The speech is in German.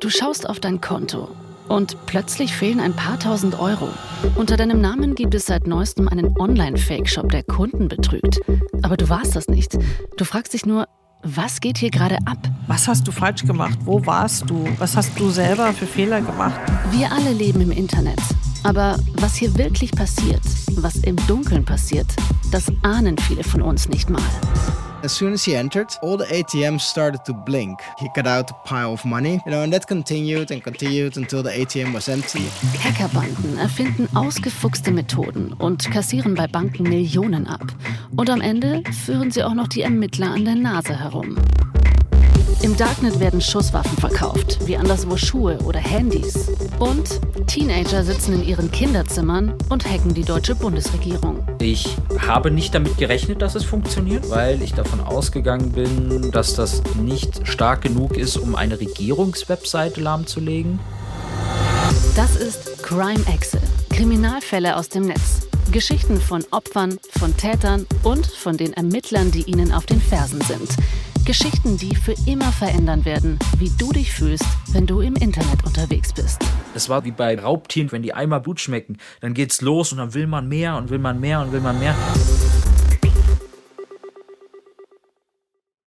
Du schaust auf dein Konto und plötzlich fehlen ein paar tausend Euro. Unter deinem Namen gibt es seit neuestem einen Online-Fake-Shop, der Kunden betrügt. Aber du warst das nicht. Du fragst dich nur, was geht hier gerade ab? Was hast du falsch gemacht? Wo warst du? Was hast du selber für Fehler gemacht? Wir alle leben im Internet. Aber was hier wirklich passiert, was im Dunkeln passiert, das ahnen viele von uns nicht mal. As soon as he entered, all the ATMs started to blink. He got out a pile of money, you know, and that continued and continued until the ATM was empty. Hackerbanden erfinden ausgefuchste Methoden und kassieren bei Banken Millionen ab. Und am Ende führen sie auch noch die Ermittler an der Nase herum. Darknet werden Schusswaffen verkauft, wie anderswo Schuhe oder Handys. Und Teenager sitzen in ihren Kinderzimmern und hacken die deutsche Bundesregierung. Ich habe nicht damit gerechnet, dass es funktioniert, weil ich davon ausgegangen bin, dass das nicht stark genug ist, um eine Regierungswebseite lahmzulegen. Das ist Crime Excel. Kriminalfälle aus dem Netz. Geschichten von Opfern, von Tätern und von den Ermittlern, die ihnen auf den Fersen sind. Geschichten, die für immer verändern werden, wie du dich fühlst, wenn du im Internet unterwegs bist. Es war wie bei Raubtieren, wenn die einmal Blut schmecken, dann geht's los und dann will man mehr und will man mehr und will man mehr.